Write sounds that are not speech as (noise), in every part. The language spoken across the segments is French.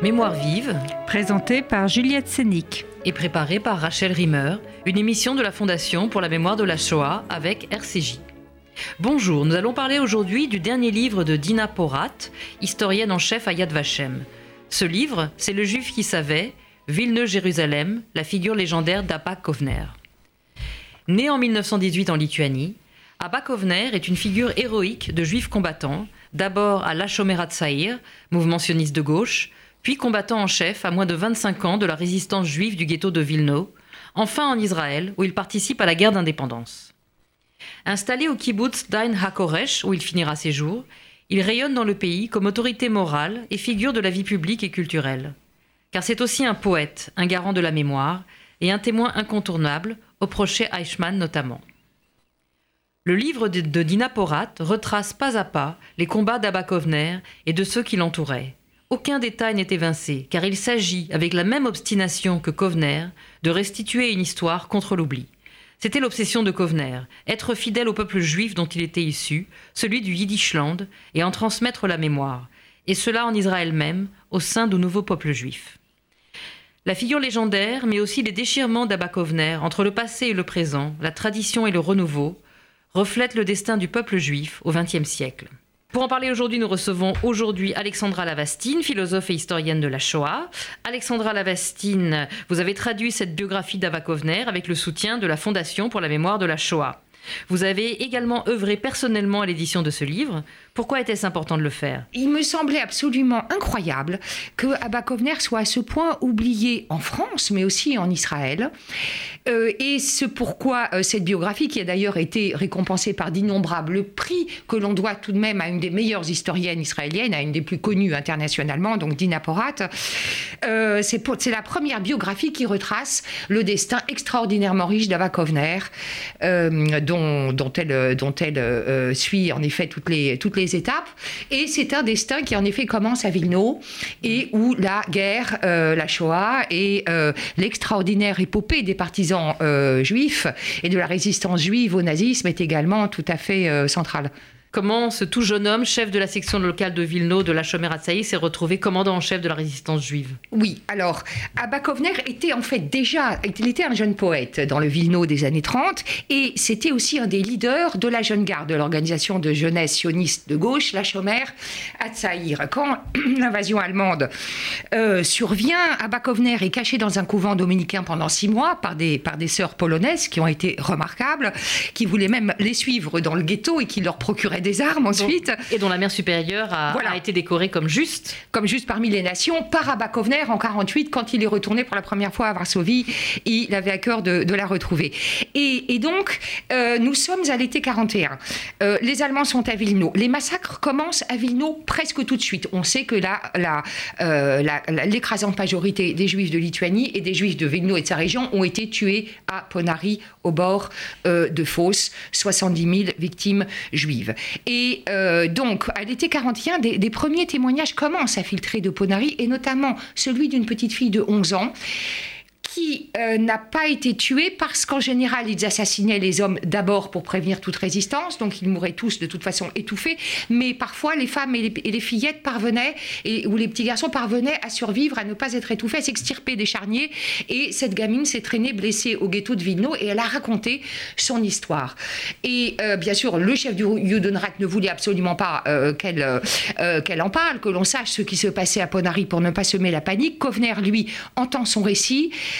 Mémoire vive, présentée par Juliette Sénic et préparée par Rachel Rimmer, une émission de la Fondation pour la mémoire de la Shoah avec RCJ. Bonjour, nous allons parler aujourd'hui du dernier livre de Dina Porat, historienne en chef à Yad Vashem. Ce livre, c'est Le Juif qui savait, Villeneuve-Jérusalem, la figure légendaire d'Abba Kovner. Né en 1918 en Lituanie, Abba Kovner est une figure héroïque de juifs combattants, d'abord à l'Achomerat Saïr, mouvement sioniste de gauche, puis combattant en chef à moins de 25 ans de la résistance juive du ghetto de Vilno, enfin en Israël, où il participe à la guerre d'indépendance. Installé au kibbutz d'Ain HaKoresh, où il finira ses jours, il rayonne dans le pays comme autorité morale et figure de la vie publique et culturelle. Car c'est aussi un poète, un garant de la mémoire et un témoin incontournable, au procès Eichmann notamment. Le livre de, Dina Porat retrace pas à pas les combats d'Abba Kovner et de ceux qui l'entouraient, aucun détail n'est évincé, car il s'agit, avec la même obstination que Kovner, de restituer une histoire contre l'oubli. C'était l'obsession de Kovner, être fidèle au peuple juif dont il était issu, celui du Yiddishland, et en transmettre la mémoire, et cela en Israël même, au sein du nouveau peuple juif. La figure légendaire, mais aussi les déchirements d'Abba Kovner entre le passé et le présent, la tradition et le renouveau, reflètent le destin du peuple juif au XXe siècle. Pour en parler aujourd'hui, nous recevons aujourd'hui Alexandra Lavastine, philosophe et historienne de la Shoah. Alexandra Lavastine, vous avez traduit cette biographie d'Ava Kovner avec le soutien de la Fondation pour la mémoire de la Shoah. Vous avez également œuvré personnellement à l'édition de ce livre. Pourquoi était-ce important de le faire? Il me semblait absolument incroyable que Abba Kovner soit à ce point oublié en France, mais aussi en Israël. Euh, et c'est pourquoi euh, cette biographie, qui a d'ailleurs été récompensée par d'innombrables prix, que l'on doit tout de même à une des meilleures historiennes israéliennes, à une des plus connues internationalement, donc Dina Porat, euh, c'est la première biographie qui retrace le destin extraordinairement riche d'Abba Kovner, dont, elle, dont elle suit en effet toutes les, toutes les étapes. Et c'est un destin qui, en effet, commence à Vilno et où la guerre, euh, la Shoah et euh, l'extraordinaire épopée des partisans euh, juifs et de la résistance juive au nazisme est également tout à fait centrale. Comment ce tout jeune homme, chef de la section locale de Vilno de la Chomeratsaï, s'est retrouvé commandant en chef de la résistance juive Oui, alors, Abba Kovner était en fait déjà, il était un jeune poète dans le Vilno des années 30, et c'était aussi un des leaders de la jeune garde, de l'organisation de jeunesse sioniste de gauche, la Chomer Atsaïr. Quand (clears throat) l'invasion allemande euh, survient, Abba Kovner est caché dans un couvent dominicain pendant six mois par des, par des sœurs polonaises qui ont été remarquables, qui voulaient même les suivre dans le ghetto et qui leur procuraient des armes ensuite. et dont la mère supérieure a, a, été décorée comme juste. Comme juste parmi les nations par Abba Kovner en 48 quand il est retourné pour la première fois à Varsovie. Il avait à cœur de, la retrouver. Et, donc, euh, nous sommes à l'été 41. Euh, les Allemands sont à Vilno. Les massacres commencent à Vilno presque tout de suite. On sait que euh, l'écrasante majorité des Juifs de Lituanie et des Juifs de Vilno et de sa région ont été tués à Ponari, au bord de Fos. 70 000 victimes juives. Et euh, donc, à l'été 41, des, des, premiers témoignages commencent à filtrer de Ponari, et notamment celui d'une petite fille de 11 ans euh, n'a pas été tué parce qu'en général, ils assassinaient les hommes d'abord pour prévenir toute résistance, donc ils mouraient tous de toute façon étouffés, mais parfois les femmes et les, fillettes parvenaient, ou les petits garçons parvenaient à survivre, à ne pas être étouffés, à s'extirper des charniers, et cette gamine s'est traînée blessée au ghetto de Vilno, et elle a raconté son histoire. Et euh, bien sûr, le chef du Judenrat ne voulait absolument pas euh, qu'elle qu'elle en parle, que l'on sache ce qui se passait à Ponari pour ne pas semer la panique. Kovner, lui, entend son récit,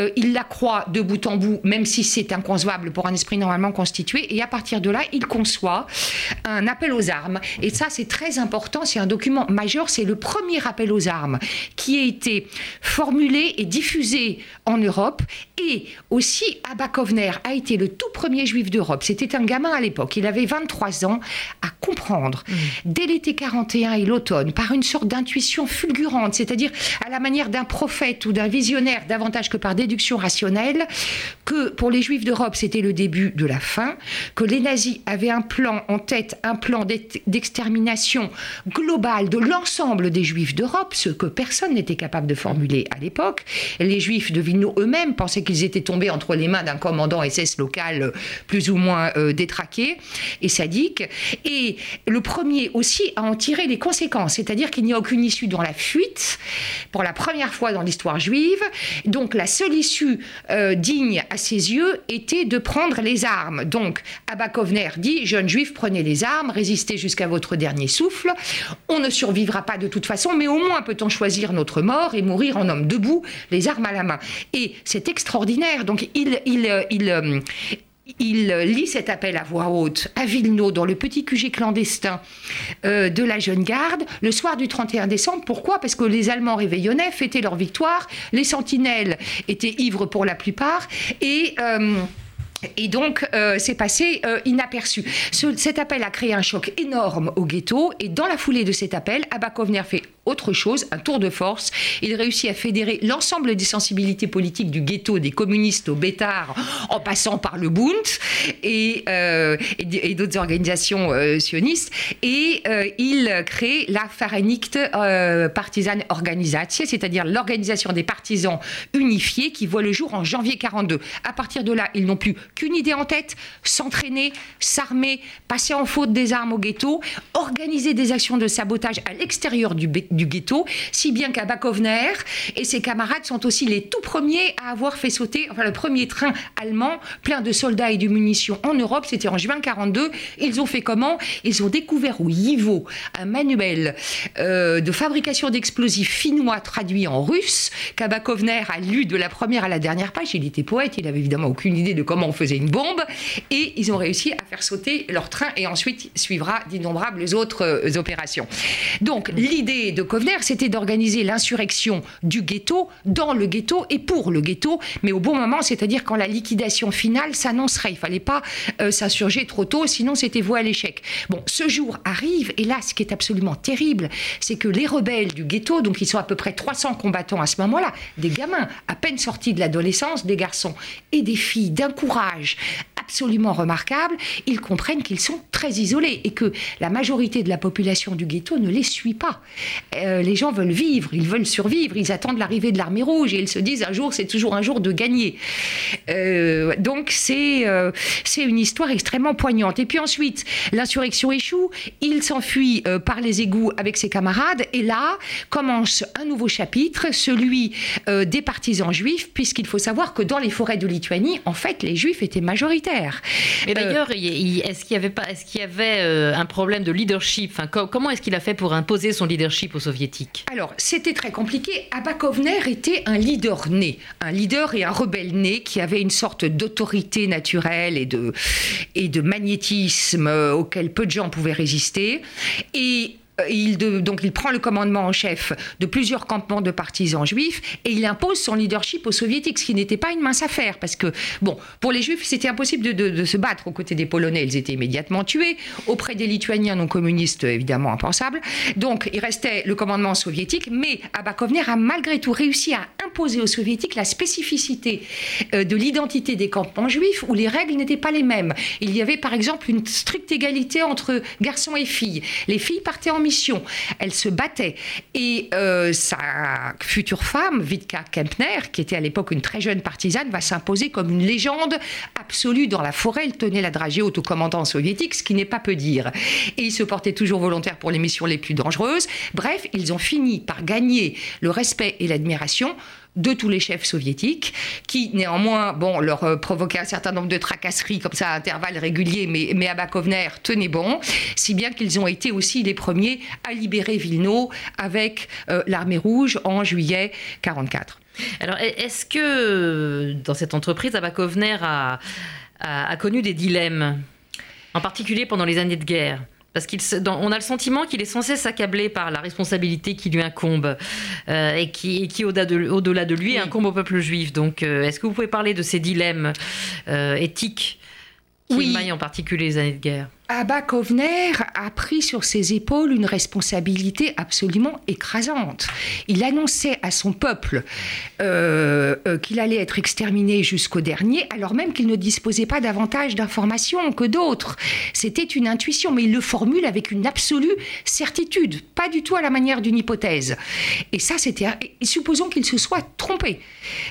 euh, il la croit de bout en bout, même si c'est inconcevable pour un esprit normalement constitué. Et à partir de là, il conçoit un appel aux armes. Et ça, c'est très important. C'est un document majeur. C'est le premier appel aux armes qui a été formulé et diffusé en Europe. Et aussi, Abba Kovner a été le tout premier juif d'Europe. C'était un gamin à l'époque. Il avait 23 ans à comprendre, mmh. dès l'été 41 et l'automne, par une sorte d'intuition fulgurante, c'est-à-dire à la manière d'un prophète ou d'un visionnaire davantage que par déduction rationnelle que pour les Juifs d'Europe, c'était le début de la fin, que les nazis avaient un plan en tête, un plan d'extermination globale de l'ensemble des Juifs d'Europe, ce que personne n'était capable de formuler à l'époque. Les Juifs de Vilno eux-mêmes pensaient qu'ils étaient tombés entre les mains d'un commandant SS local euh, plus ou moins euh, détraqué et sadique. Et le premier aussi à en tirer les conséquences, c'est-à-dire qu'il n'y a aucune issue dans la fuite pour la première fois dans l'histoire juive. Donc la seule issue euh, digne à ses yeux était de prendre les armes. Donc Abba Kovner dit Jeunes juifs, prenez les armes, résistez jusqu'à votre dernier souffle. On ne survivra pas de toute façon, mais au moins peut-on choisir notre mort et mourir en homme debout, les armes à la main. Et c'est extraordinaire. Donc il, il, il, euh, il lit cet appel à voix haute à Villeneuve, dans le petit QG clandestin euh, de la Jeune Garde, le soir du 31 décembre. Pourquoi? Parce que les Allemands réveillonnaient, fêtaient leur victoire, les sentinelles étaient ivres pour la plupart, et... Euh, et donc, euh, c'est passé inaperçu. cet appel a créé un choc énorme au ghetto. Et dans la foulée de cet appel, Abakovner fait autre chose, un tour de force. Il réussit à fédérer l'ensemble des sensibilités politiques du ghetto, des communistes au Bétard, en passant par le Bund et, euh, d'autres organisations sionistes. Et il crée la Vereinigte Partisan Organisation, c'est-à-dire l'organisation des partisans unifiés qui voit le jour en janvier 42. À partir de là, ils n'ont plus qu'une idée en tête, s'entraîner, s'armer, passer en faute des armes au ghetto, organiser des actions de sabotage à l'extérieur du, ghetto, si bien qu'à Bakovner et ses camarades sont aussi les tout premiers à avoir fait sauter enfin, le premier train allemand plein de soldats et de munitions en Europe, c'était en juin 42. Ils ont fait comment? Ils ont découvert au Yivo un manuel euh, de fabrication d'explosifs finnois traduit en russe qu'Abakovner a lu de la première à la dernière page. Il était poète, il avait évidemment aucune idée de comment on faisait une bombe et ils ont réussi à faire sauter leur train et ensuite suivra d'innombrables autres euh, opérations. Donc l'idée de Kovner, c'était d'organiser l'insurrection du ghetto dans le ghetto et pour le ghetto, mais au bon moment, c'est-à-dire quand la liquidation finale s'annoncerait. Il fallait pas euh, s'insurger trop tôt, sinon c'était voué à l'échec. Bon, ce jour arrive et là, ce qui est absolument terrible, c'est que les rebelles du ghetto, donc ils sont à peu près 300 combattants à ce moment-là, des gamins à peine sortis de l'adolescence, des garçons et des filles d'un courage absolument remarquable, ils comprennent qu'ils sont très isolés et que la majorité de la population du ghetto ne les suit pas. Euh, les gens veulent vivre, ils veulent survivre, ils attendent l'arrivée de l'armée rouge et ils se disent un jour c'est toujours un jour de gagner. Euh, donc c'est euh, c'est une histoire extrêmement poignante. Et puis ensuite, l'insurrection échoue, il s'enfuit par les égouts avec ses camarades et là commence un nouveau chapitre, celui des partisans juifs, puisqu'il faut savoir que dans les forêts de Lituanie, en fait, les juifs était majoritaire. Et euh, d'ailleurs, est-ce qu'il y avait pas, est-ce qu'il y avait un problème de leadership? Enfin, Comment est-ce qu'il a fait pour imposer son leadership aux Alors, c'était très compliqué. Abakovner était un leader né, un leader et un rebelle né qui avait une sorte d'autorité naturelle et de et de magnétisme euh, auquel peu de gens pouvaient résister. Et euh, il donc il prend le commandement en chef de plusieurs campements de partisans juifs et il impose son leadership aux soviétiques, ce qui n'était pas une mince affaire parce que bon pour les juifs c'était impossible de, se battre aux côtés des polonais, ils étaient immédiatement tués auprès des lituaniens non communistes évidemment impensable. Donc il restait le commandement soviétique, mais Abakovner a malgré tout réussi à imposer aux soviétiques la spécificité euh, de l'identité des campements juifs où les règles n'étaient pas les mêmes. Il y avait par exemple une stricte égalité entre garçons et filles. Les filles partaient en mission. Elle se battait. Et euh, sa future femme, Vitka Kempner, qui était à l'époque une très jeune partisane, va s'imposer comme une légende absolue dans la forêt. Elle tenait la dragée haute au commandant soviétique, ce qui n'est pas peu dire. Et il se portait toujours volontaire pour les missions les plus dangereuses. Bref, ils ont fini par gagner le respect et l'admiration de tous les chefs soviétiques, qui néanmoins, bon, leur euh, provoquaient un certain nombre de tracasseries comme ça à intervalles réguliers, mais, mais tenait bon, si bien qu'ils ont été aussi les premiers à libérer Vilno avec euh, l'armée rouge en juillet 44. Alors, est-ce que dans cette entreprise, Abakovner a connu des dilemmes, en particulier pendant les années de guerre? Parce qu'on a le sentiment qu'il est censé s'accabler par la responsabilité qui lui incombe euh, et qui, qui au-delà de, lui, incombe au peuple juif. Donc, euh, est-ce que vous pouvez parler de ces dilemmes euh, éthiques qui oui. en particulier les années de guerre? Abba Kovner a pris sur ses épaules une responsabilité absolument écrasante. Il annonçait à son peuple euh, euh, qu'il allait être exterminé jusqu'au dernier, alors même qu'il ne disposait pas davantage d'informations que d'autres. C'était une intuition, mais il le formule avec une absolue certitude, pas du tout à la manière d'une hypothèse. Et ça, c'était. Supposons qu'il se soit trompé.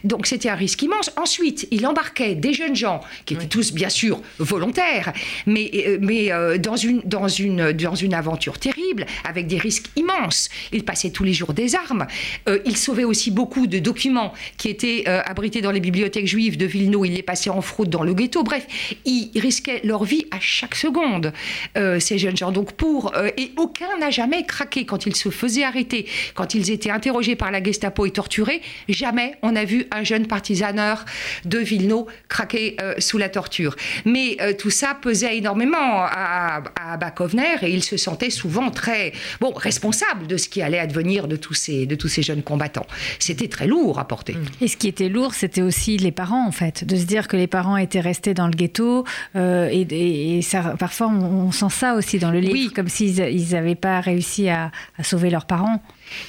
Donc c'était un risque immense. Ensuite, il embarquait des jeunes gens qui étaient tous bien sûr volontaires, mais, euh, mais euh, dans, une, dans, une, dans une aventure terrible, avec des risques immenses. Il passait tous les jours des armes. Euh, il sauvait aussi beaucoup de documents qui étaient abrités dans les bibliothèques juives de Vilno. Il les passait en fraude dans le ghetto. Bref, ils risquaient leur vie à chaque seconde, ces jeunes gens. Donc pour, et aucun n'a jamais craqué quand ils se faisaient arrêter, quand ils étaient interrogés par la Gestapo et torturés. Jamais on a vu un jeune partisaneur de Vilno craquer sous la torture. Mais tout ça pesait énormément à, à Bakovner et il se sentait souvent très bon, responsable de ce qui allait advenir de tous ces, de tous ces jeunes combattants. C'était très lourd à porter. Et ce qui était lourd, c'était aussi les parents, en fait, de se dire que les parents étaient restés dans le ghetto. Euh, et, ça, parfois, on, sent ça aussi dans le livre, comme s'ils n'avaient pas réussi à, à sauver leurs parents.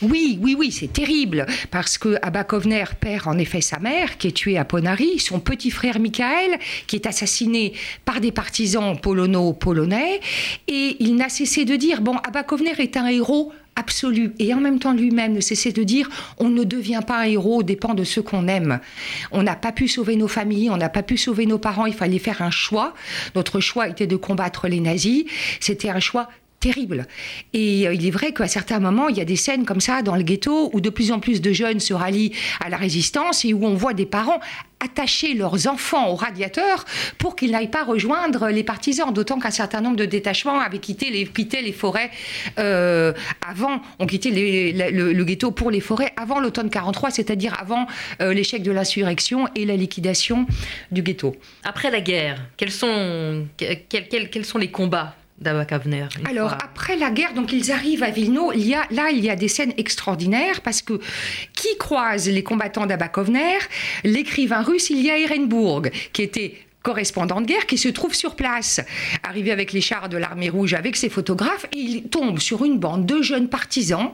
Oui, oui, oui, c'est terrible, parce que Abakovner perd en effet sa mère, qui est tuée à Ponary, son petit frère Michael, qui est assassiné par des partisans polono-polonais, et il n'a cessé de dire, bon, Abakovner est un héros absolu. Et en même temps, lui-même ne cessait de dire on ne devient pas un héros, dépend de ce qu'on aime. On n'a pas pu sauver nos familles, on n'a pas pu sauver nos parents, il fallait faire un choix. Notre choix était de combattre les nazis. C'était un choix terrible. Et euh, il est vrai qu'à certains moments, il y a des scènes comme ça dans le ghetto où de plus en plus de jeunes se rallient à la résistance et où on voit des parents attacher leurs enfants au radiateur pour qu'ils n'aillent pas rejoindre les partisans. D'autant qu'un certain nombre de détachements avaient quitté les, forêts euh, avant, ont quitté le, ghetto pour les forêts avant l'automne 43, c'est-à-dire avant euh, l'échec de l'insurrection et la liquidation du ghetto. Après la guerre, quels sont les combats alors, après la guerre, donc ils arrivent à Vilno. Il y a, là, il y a des scènes extraordinaires parce que qui croise les combattants d'Abakovner L'écrivain russe Ilya Ehrenburg, qui était correspondant de guerre qui se trouve sur place, arrivé avec les chars de l'armée rouge, avec ses photographes, et il tombe sur une bande de jeunes partisans,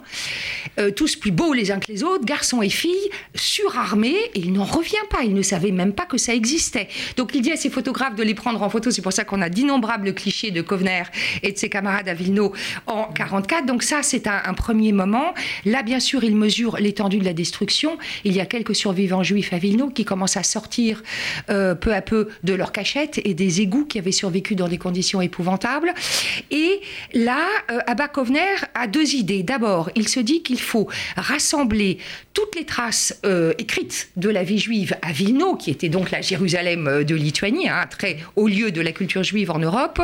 euh, tous plus beaux les uns que les autres, garçons et filles, surarmés, et il n'en revient pas, il ne savait même pas que ça existait. Donc il dit à ses photographes de les prendre en photo, c'est pour ça qu'on a d'innombrables clichés de Kovner et de ses camarades à Vilno en 44. Donc ça, c'est un, premier moment. Là, bien sûr, il mesure l'étendue de la destruction. Il y a quelques survivants juifs à Vilno qui commencent à sortir euh, peu à peu de leurs cachettes et des égouts qui avaient survécu dans des conditions épouvantables. Et là, euh, Abba Kovner a deux idées. D'abord, il se dit qu'il faut rassembler toutes les traces euh, écrites de la vie juive à Vilno, qui était donc la Jérusalem euh, de Lituanie, un hein, très haut lieu de la culture juive en Europe,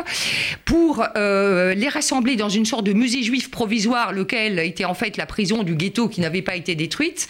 pour les rassembler dans une sorte de musée juif provisoire, lequel était en fait la prison du ghetto qui n'avait pas été détruite,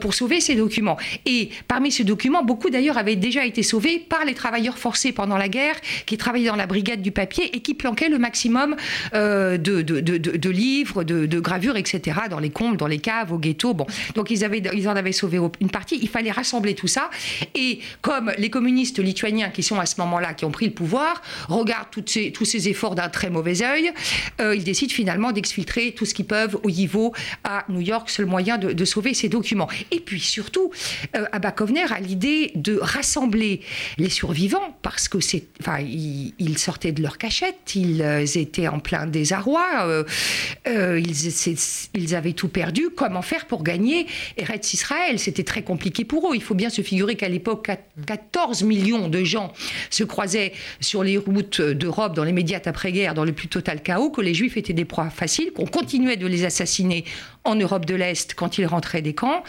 pour sauver ces documents. Et parmi ces documents, beaucoup d'ailleurs avaient déjà été sauvés par les travailleurs forcés pendant la guerre qui travaillaient dans la brigade du papier et qui planquaient le maximum euh, de, livres, de, gravures, etc. dans les combes, dans les caves, au ghetto. Bon, donc ils, en avaient sauvé une partie. Il fallait rassembler tout ça. Et comme les communistes lituaniens qui sont à ce moment-là, qui ont pris le pouvoir, regardent tous ces efforts d'un très mauvais œil, euh, ils décident finalement d'exfiltrer tout ce qu'ils peuvent au Yivo, à New York, seul moyen de, sauver ces documents. Et puis surtout, euh, Abba Kovner a l'idée de rassembler les survivants vivants parce que c'est, enfin, ils, sortaient de leur cachette, ils euh, étaient en plein désarroi, euh, euh, ils, ils, avaient tout perdu. Comment faire pour gagner Eretz Israël? C'était très compliqué pour eux. Il faut bien se figurer qu'à l'époque, 14 millions de gens se croisaient sur les routes d'Europe, dans les médias après-guerre, dans le plus total chaos, que les Juifs étaient des proies faciles, qu'on continuait de les assassiner en Europe de l'Est quand ils rentraient des camps.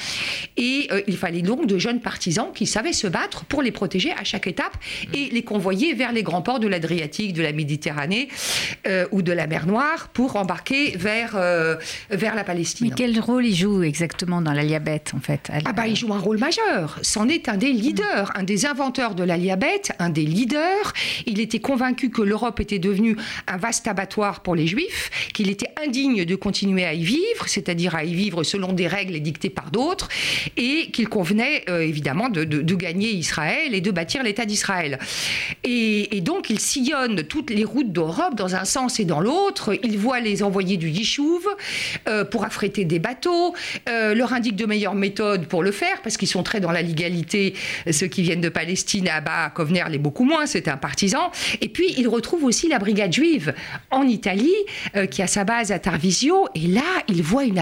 Et il fallait donc de jeunes partisans qui savaient se battre pour les protéger à chaque étape et les convoyer vers les grands ports de l'Adriatique, de la Méditerranée euh, ou de la mer Noire pour embarquer vers, euh, vers la Palestine. Mais quel rôle il joue exactement dans l'Aliabet en fait Ah bah il joue un rôle majeur. C'en est un des leaders, un des inventeurs de l'Aliabet, un des leaders. Il était convaincu que l'Europe était devenue un vaste abattoir pour les Juifs, qu'il était indigne de continuer à y vivre, c'est-à-dire à y vivre selon des règles dictées par d'autres, et qu'il convenait euh, évidemment de, gagner Israël et de bâtir l'État d'Israël. Israël. Et, donc, il sillonne toutes les routes d'Europe dans un sens et dans l'autre. Il voit les envoyés du Yishuv euh, pour affréter des bateaux, euh, leur indique de meilleures méthodes pour le faire, parce qu'ils sont très dans la légalité, ceux qui viennent de Palestine, bas, Kovner l'est beaucoup moins, c'est un partisan. Et puis, il retrouve aussi la brigade juive en Italie, qui a sa base à Tarvisio. Et là, il voit une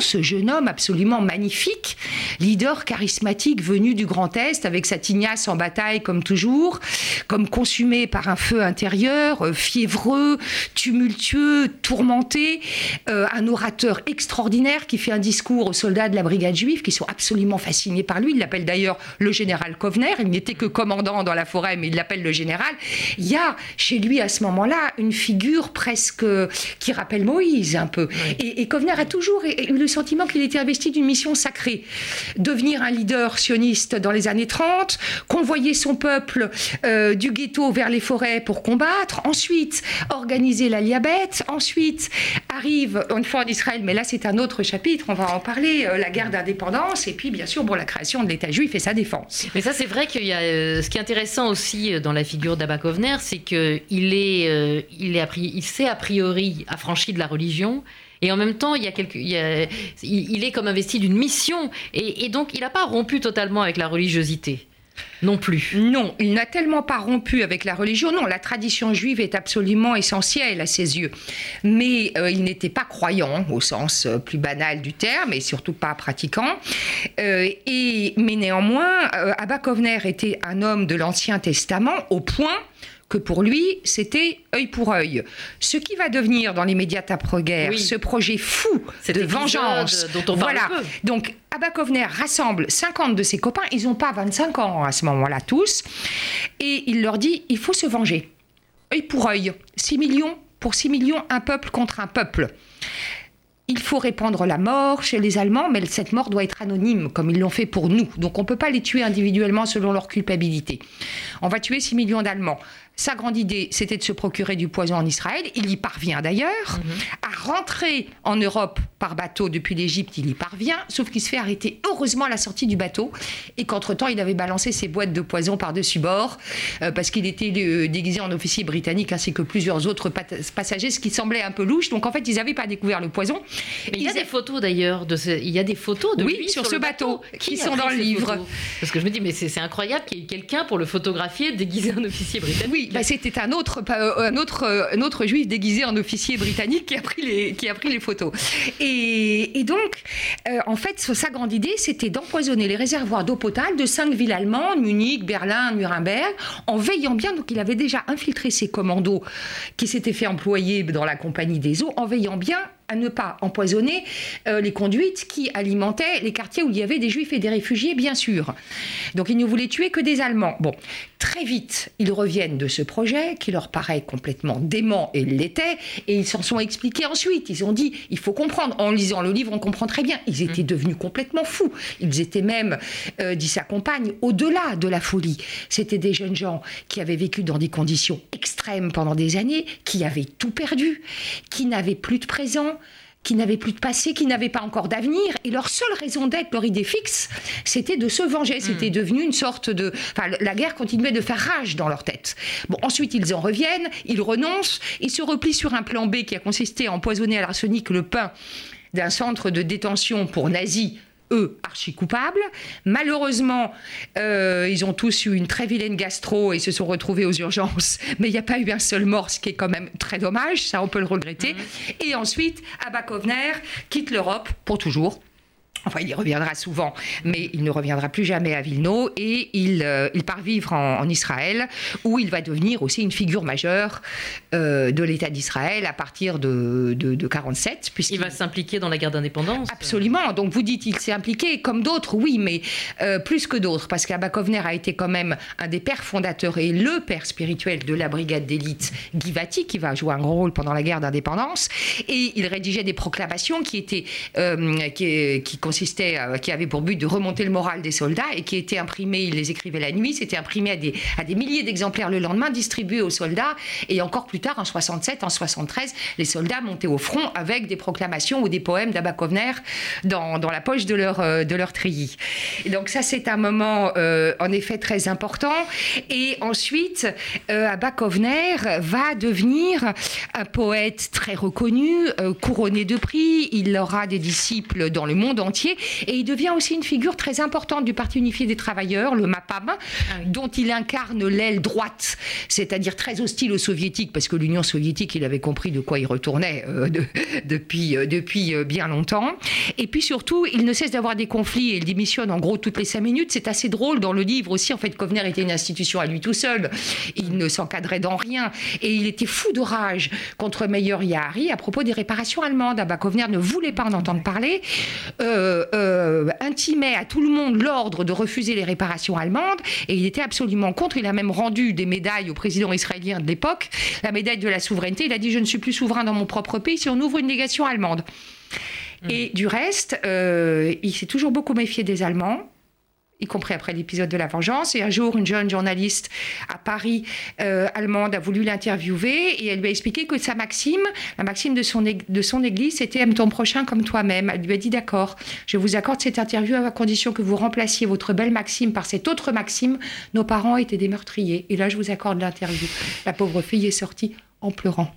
ce jeune homme absolument magnifique, leader charismatique venu du Grand Est, avec sa tignasse en bataille comme toujours, comme consumé par un feu intérieur, euh, fiévreux, tumultueux, tourmenté, euh, un orateur extraordinaire qui fait un discours aux soldats de la brigade juive qui sont absolument fascinés par lui. Il l'appelle d'ailleurs le général Kovner. Il n'était que commandant dans la forêt, mais il l'appelle le général. Il y a chez lui à ce moment-là une figure presque qui rappelle Moïse un peu. Et, et Kovner a toujours eu le sentiment qu'il était investi d'une mission sacrée. Devenir un leader sioniste dans les années 30, convoyer son peuple euh, du ghetto vers les forêts pour combattre, ensuite organiser la liabette, ensuite arrive une fois en Israël, mais là c'est un autre chapitre, on va en parler, euh, la guerre d'indépendance, et puis bien sûr bon, la création de l'État juif et sa défense. Mais ça c'est vrai qu'il y a, euh, ce qui est intéressant aussi dans la figure d'Abba Kovner, c'est qu'il est, s'est a priori affranchi de la religion, et en même temps, il, est comme investi d'une mission. Et, et donc, il n'a pas rompu totalement avec la religiosité. Non plus. Non, il n'a tellement pas rompu avec la religion. Non, la tradition juive est absolument essentielle à ses yeux. Mais euh, il n'était pas croyant au sens euh, plus banal du terme et surtout pas pratiquant. Euh, et, mais néanmoins, Abba Kovner était un homme de l'Ancien Testament au point que pour lui, c'était œil pour œil. Ce qui va devenir dans l'immédiate après-guerre ce projet fou de vengeance. Dont on voilà. Peu. Donc, Abakovner rassemble 50 de ses copains. Ils n'ont pas 25 ans à ce moment-là, tous. Et il leur dit il faut se venger. œil pour œil. 6 millions pour 6 millions, un peuple contre un peuple il faut répandre la mort chez les Allemands, mais cette mort doit être anonyme, comme ils l'ont fait pour nous. Donc on ne peut pas les tuer individuellement selon leur culpabilité. On va tuer 6 millions d'Allemands. Sa grande idée, c'était de se procurer du poison en Israël. Il y parvient d'ailleurs. Mhm. À rentrer en Europe par bateau depuis l'Égypte, il y parvient, sauf qu'il se fait arrêter heureusement à la sortie du bateau et qu'entre-temps, il avait balancé ses boîtes de poison par-dessus bord euh, parce qu'il était euh, déguisé en officier britannique ainsi que plusieurs autres passagers, ce qui semblait un peu louche. Donc en fait, ils n'avaient pas découvert le poison. Mais il y a des photos d'ailleurs. De Il y a des photos de oui, lui sur, ce bateau, qui, sont dans le livre. Parce que je me dis, mais c'est incroyable qu'il y ait quelqu'un pour le photographier déguisé en officier britannique. Oui, bah, c'était un autre, euh, un, autre, un autre juif déguisé en officier britannique qui a pris les, qui a pris les photos. Et, donc, euh, en fait, sa grande idée, c'était d'empoisonner les réservoirs d'eau potable de cinq villes allemandes, Munich, Berlin, Nuremberg, en veillant bien, donc il avait déjà infiltré ses commandos qui s'étaient fait employer dans la compagnie des eaux, en veillant bien à ne pas empoisonner euh, les conduites qui alimentaient les quartiers où il y avait des juifs et des réfugiés, bien sûr. Donc ils ne voulaient tuer que des Allemands. Bon, très vite, ils reviennent de ce projet qui leur paraît complètement dément et l'était, et ils s'en sont expliqués ensuite. Ils ont dit, il faut comprendre. En lisant le livre, on comprend très bien. Ils étaient devenus complètement fous. Ils étaient même, euh, dit sa compagne, au-delà de la folie. C'était des jeunes gens qui avaient vécu dans des conditions extrêmes pendant des années, qui avaient tout perdu, qui n'avaient plus de présent, qui n'avaient plus de passé, qui n'avaient pas encore d'avenir. Et leur seule raison d'être, leur idée fixe, c'était de se venger. Hmm. C'était devenu une sorte de... Enfin, la guerre continuait de faire rage dans leur tête. Bon, ensuite, ils en reviennent, ils renoncent, ils se replient sur un plan B qui a consisté à empoisonner à l'arsenic le pain d'un centre de détention pour nazis eux, archi coupables. Malheureusement, euh, ils ont tous eu une très vilaine gastro et se sont retrouvés aux urgences, (laughs) mais il n'y a pas eu un seul mort, ce qui est quand même très dommage, ça on peut le regretter. Mhm. Et ensuite, Abba Kovner quitte l'Europe pour toujours (laughs) Enfin, il y reviendra souvent, mais il ne reviendra plus jamais à Vilno et il, euh, il part vivre en, Israël, où il va devenir aussi une figure majeure euh, de l'État d'Israël à partir de, de, 47. Puisqu'il va s'impliquer dans la guerre d'indépendance Absolument. Donc vous dites il s'est impliqué, comme d'autres, oui, mais euh, plus que d'autres, parce qu'Abakovner a été quand même un des pères fondateurs et le père spirituel de la brigade d'élite Givati, qui va jouer un grand rôle pendant la guerre d'indépendance. Et il rédigeait des proclamations qui étaient. qui, qui consistait, qui avait pour but de remonter le moral des soldats et qui était imprimé, il les écrivait la nuit, c'était imprimé à des, à des milliers d'exemplaires le lendemain, distribué aux soldats. Et encore plus tard, en 67, en 73, les soldats montaient au front avec des proclamations ou des poèmes d'Abakovner dans, dans, la poche de leur, de leur treillis. Donc ça, c'est un moment en effet très important. Et ensuite, Abakovner va devenir un poète très reconnu, couronné de prix. Il aura des disciples dans le monde entier et il devient aussi une figure très importante du Parti unifié des travailleurs, le MAPAM, ah dont il incarne l'aile droite, c'est-à-dire très hostile aux soviétiques, parce que l'Union soviétique, il avait compris de quoi il retournait euh, depuis, euh, depuis euh, bien longtemps. Et puis surtout, il ne cesse d'avoir des conflits et il démissionne en gros toutes les cinq minutes. C'est assez drôle dans le livre aussi. En fait, Kovner était une institution à lui tout seul. Il ne s'encadrait dans rien. Et il était fou de rage contre Meyer Yahari à propos des réparations allemandes. Abba Kovner ne voulait pas en entendre parler. Euh, intimait à tout le monde l'ordre de refuser les réparations allemandes et il était absolument contre. Il a même rendu des médailles au président israélien de l'époque, la médaille de la souveraineté. Il a dit Je ne suis plus souverain dans mon propre pays si on ouvre une négation allemande. Mmh. Et du reste, euh, il s'est toujours beaucoup méfié des Allemands y compris après l'épisode de la vengeance. Et un jour, une jeune journaliste à Paris, euh, allemande, a voulu l'interviewer et elle lui a expliqué que sa maxime, la maxime de son, de son église, c'était aime ton prochain comme toi-même. Elle lui a dit d'accord, je vous accorde cette interview à condition que vous remplaciez votre belle maxime par cette autre maxime. Nos parents étaient des meurtriers. Et là, je vous accorde l'interview. La pauvre fille est sortie en pleurant.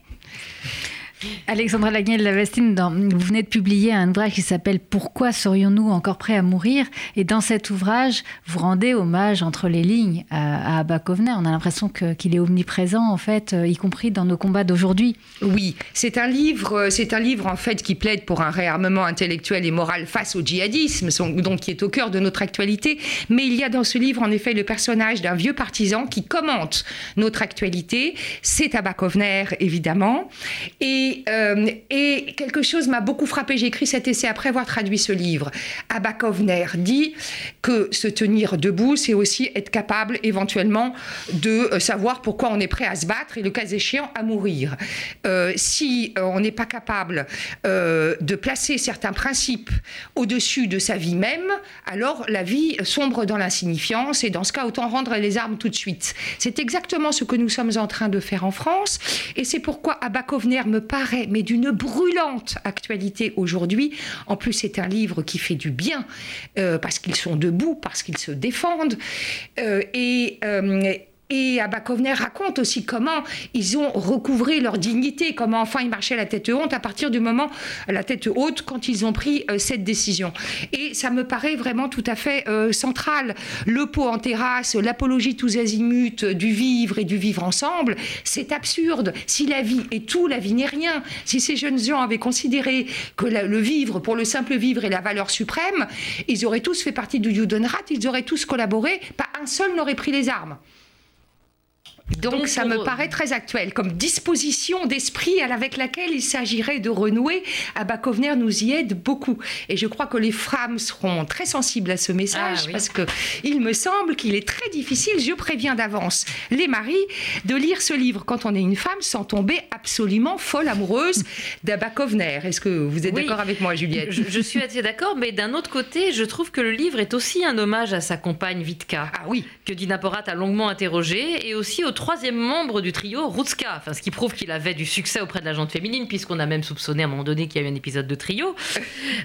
Alexandra Lagnel-Lavestine, vous venez de publier un ouvrage qui s'appelle Pourquoi serions-nous encore prêts à mourir? Et dans cet ouvrage, vous rendez hommage entre les lignes à, à On a l'impression qu'il est omniprésent, en fait, euh, y compris dans nos combats d'aujourd'hui. Oui, c'est un livre, euh, c'est un livre en fait qui plaide pour un réarmement intellectuel et moral face au djihadisme, donc qui est au cœur de notre actualité. Mais il y a dans ce livre en effet le personnage d'un vieux partisan qui commente notre actualité. C'est Abakovner évidemment, et euh, et, quelque chose m'a beaucoup frappé. J'ai écrit cet essai après avoir traduit ce livre. Abakovner dit que se tenir debout, c'est aussi être capable éventuellement de euh, savoir pourquoi on est prêt à se battre et le cas échéant à mourir. Euh, si on n'est pas capable de placer certains principes au-dessus de sa vie même, alors la vie sombre dans l'insignifiance et dans ce cas, autant rendre les armes tout de suite. C'est exactement ce que nous sommes en train de faire en France et c'est pourquoi Abakovner me parle mais d'une brûlante actualité aujourd'hui. En plus, c'est un livre qui fait du bien, euh, parce qu'ils sont debout, parce qu'ils se défendent. Euh, et euh, et Abakovner raconte aussi comment ils ont recouvré leur dignité, comment enfin ils marchaient la tête haute à partir du moment, la tête haute, quand ils ont pris euh, cette décision. Et ça me paraît vraiment tout à fait euh, central. Le pot en terrasse, l'apologie tous azimuts du vivre et du vivre ensemble, c'est absurde. Si la vie est tout, la vie n'est rien. Si ces jeunes gens avaient considéré que le vivre, pour le simple vivre, est la valeur suprême, ils auraient tous fait partie du Judenrat, ils auraient tous collaboré, pas un seul n'aurait pris les armes. Donc, ça me paraît très actuel comme disposition d'esprit avec laquelle il s'agirait de renouer. Abakovner nous y aide beaucoup. Et je crois que les femmes seront très sensibles à ce message ah parce que il me semble qu'il est très difficile, je préviens d'avance les maris, de lire ce livre quand on est une femme sans tomber absolument folle amoureuse (laughs) d'Abakovner. Est-ce que vous êtes d'accord avec moi, Juliette je, suis assez d'accord, mais d'un autre côté, je trouve que le livre est aussi un hommage à sa compagne Vitka. Ah oui. Que Dina Porat a longuement interrogée et aussi au troisième membre du trio, Rutska, enfin, ce qui prouve qu'il avait du succès auprès de la gente féminine, puisqu'on a même soupçonné à un moment donné qu'il y a eu un épisode de trio. (laughs)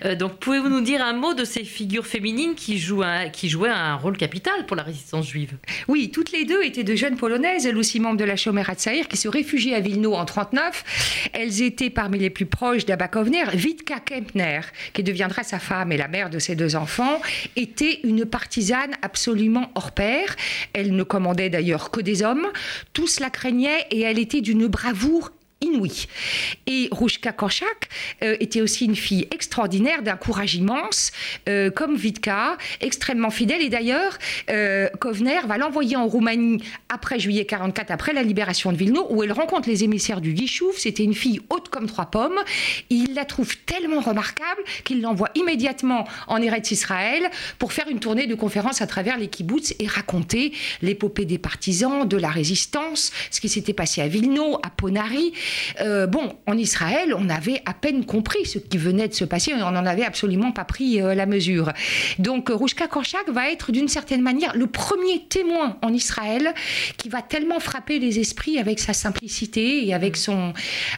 Euh, donc, pouvez-vous nous dire un mot de ces figures féminines qui, jouent qui jouaient un rôle capital pour la résistance juive? Oui, toutes les deux étaient de jeunes polonaises, elles aussi membres de la Shomer Hatzair, qui se réfugiaient à Vilno en 39. Elles étaient parmi les plus proches d'Abakovner. Vitka Kempner, qui deviendra sa femme et la mère de ses deux enfants, était une partisane absolument hors pair. Elle ne commandait d'ailleurs que des hommes tous la craignaient et elle était d'une bravoure inouïe. Et Rouchka Korchak euh, était aussi une fille extraordinaire, d'un courage immense, euh, comme Vitka, extrêmement fidèle. Et d'ailleurs, euh, Kovner va l'envoyer en Roumanie après juillet 44, après la libération de Vilno, où elle rencontre les émissaires du Guichouf. C'était une fille haute comme trois pommes. il la trouve tellement remarquable qu'il l'envoie immédiatement en Eretz Israël pour faire une tournée de conférences à travers les kibbutz et raconter l'épopée des partisans, de la résistance, ce qui s'était passé à Vilno, à Ponari. Bon, en Israël, on avait à peine compris ce qui venait de se passer, on n'en avait absolument pas pris la mesure. Donc, Rouchka Korchak va être d'une certaine manière le premier témoin en Israël qui va tellement frapper les esprits avec sa simplicité et avec son,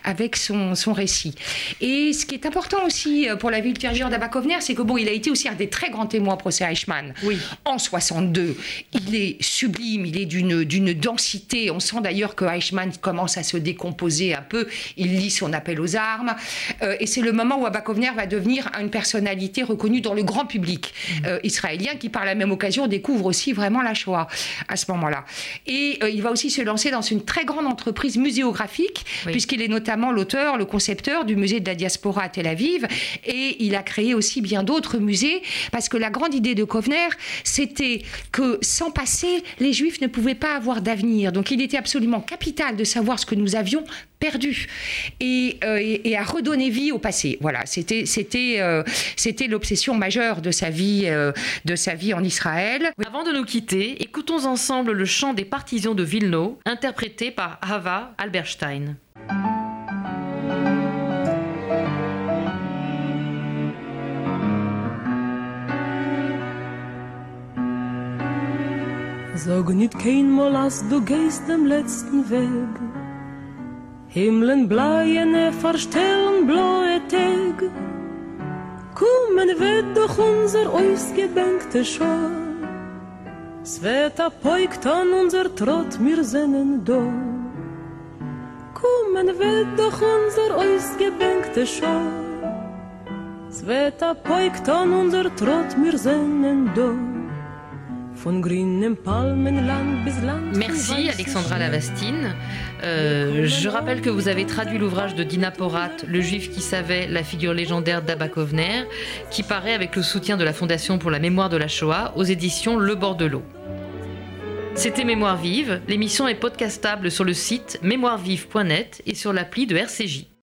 avec son, son récit. Et ce qui est important aussi pour la vie ultérieure d'Abakovner, c'est que bon, il a été aussi un des très grands témoins au procès Eichmann. Oui. En 62, il est sublime, il est d'une d'une densité. On sent d'ailleurs que Eichmann commence à se décomposer un peu. Il lit son appel aux armes, euh, et c'est le moment où Abakovner va devenir une personnalité reconnue dans le grand public mmh. euh, israélien, qui par la même occasion découvre aussi vraiment la Shoah à ce moment-là. Et euh, il va aussi se lancer dans une très grande entreprise muséographique, puisqu'il est notamment l'auteur, le concepteur du musée de la diaspora à Tel Aviv, et il a créé aussi bien d'autres musées, parce que la grande idée de Kovner, c'était que sans passé, les Juifs ne pouvaient pas avoir d'avenir. Donc il était absolument capital de savoir ce que nous avions perdu et, euh, à redonner vie au passé. Voilà, c'était c'était euh, c'était l'obsession majeure de sa vie euh, de sa vie en Israël. Avant de nous quitter, écoutons ensemble le chant des partisans de Vilno, interprété par Hava Alberstein. Sag nit kein Mal, als du gehst dem letzten Weg. Himmeln bleiene verstellen blaue Tag. Kommen wird doch unser ausgedenkte Schau. Es wird apoikt an unser Trott, mir sinnen do. Kommen wird doch unser ausgedenkte Schau. Es wird apoikt an unser Trott, mir sinnen do. Merci Alexandra Lavastine. Euh, je rappelle que vous avez traduit l'ouvrage de Dina Porat, Le Juif qui savait, la figure légendaire d'Abakovner, qui paraît avec le soutien de la Fondation pour la mémoire de la Shoah aux éditions Le Bord de l'eau. C'était Mémoire vive. L'émission est podcastable sur le site mémoirevive.net et sur l'appli de RCJ.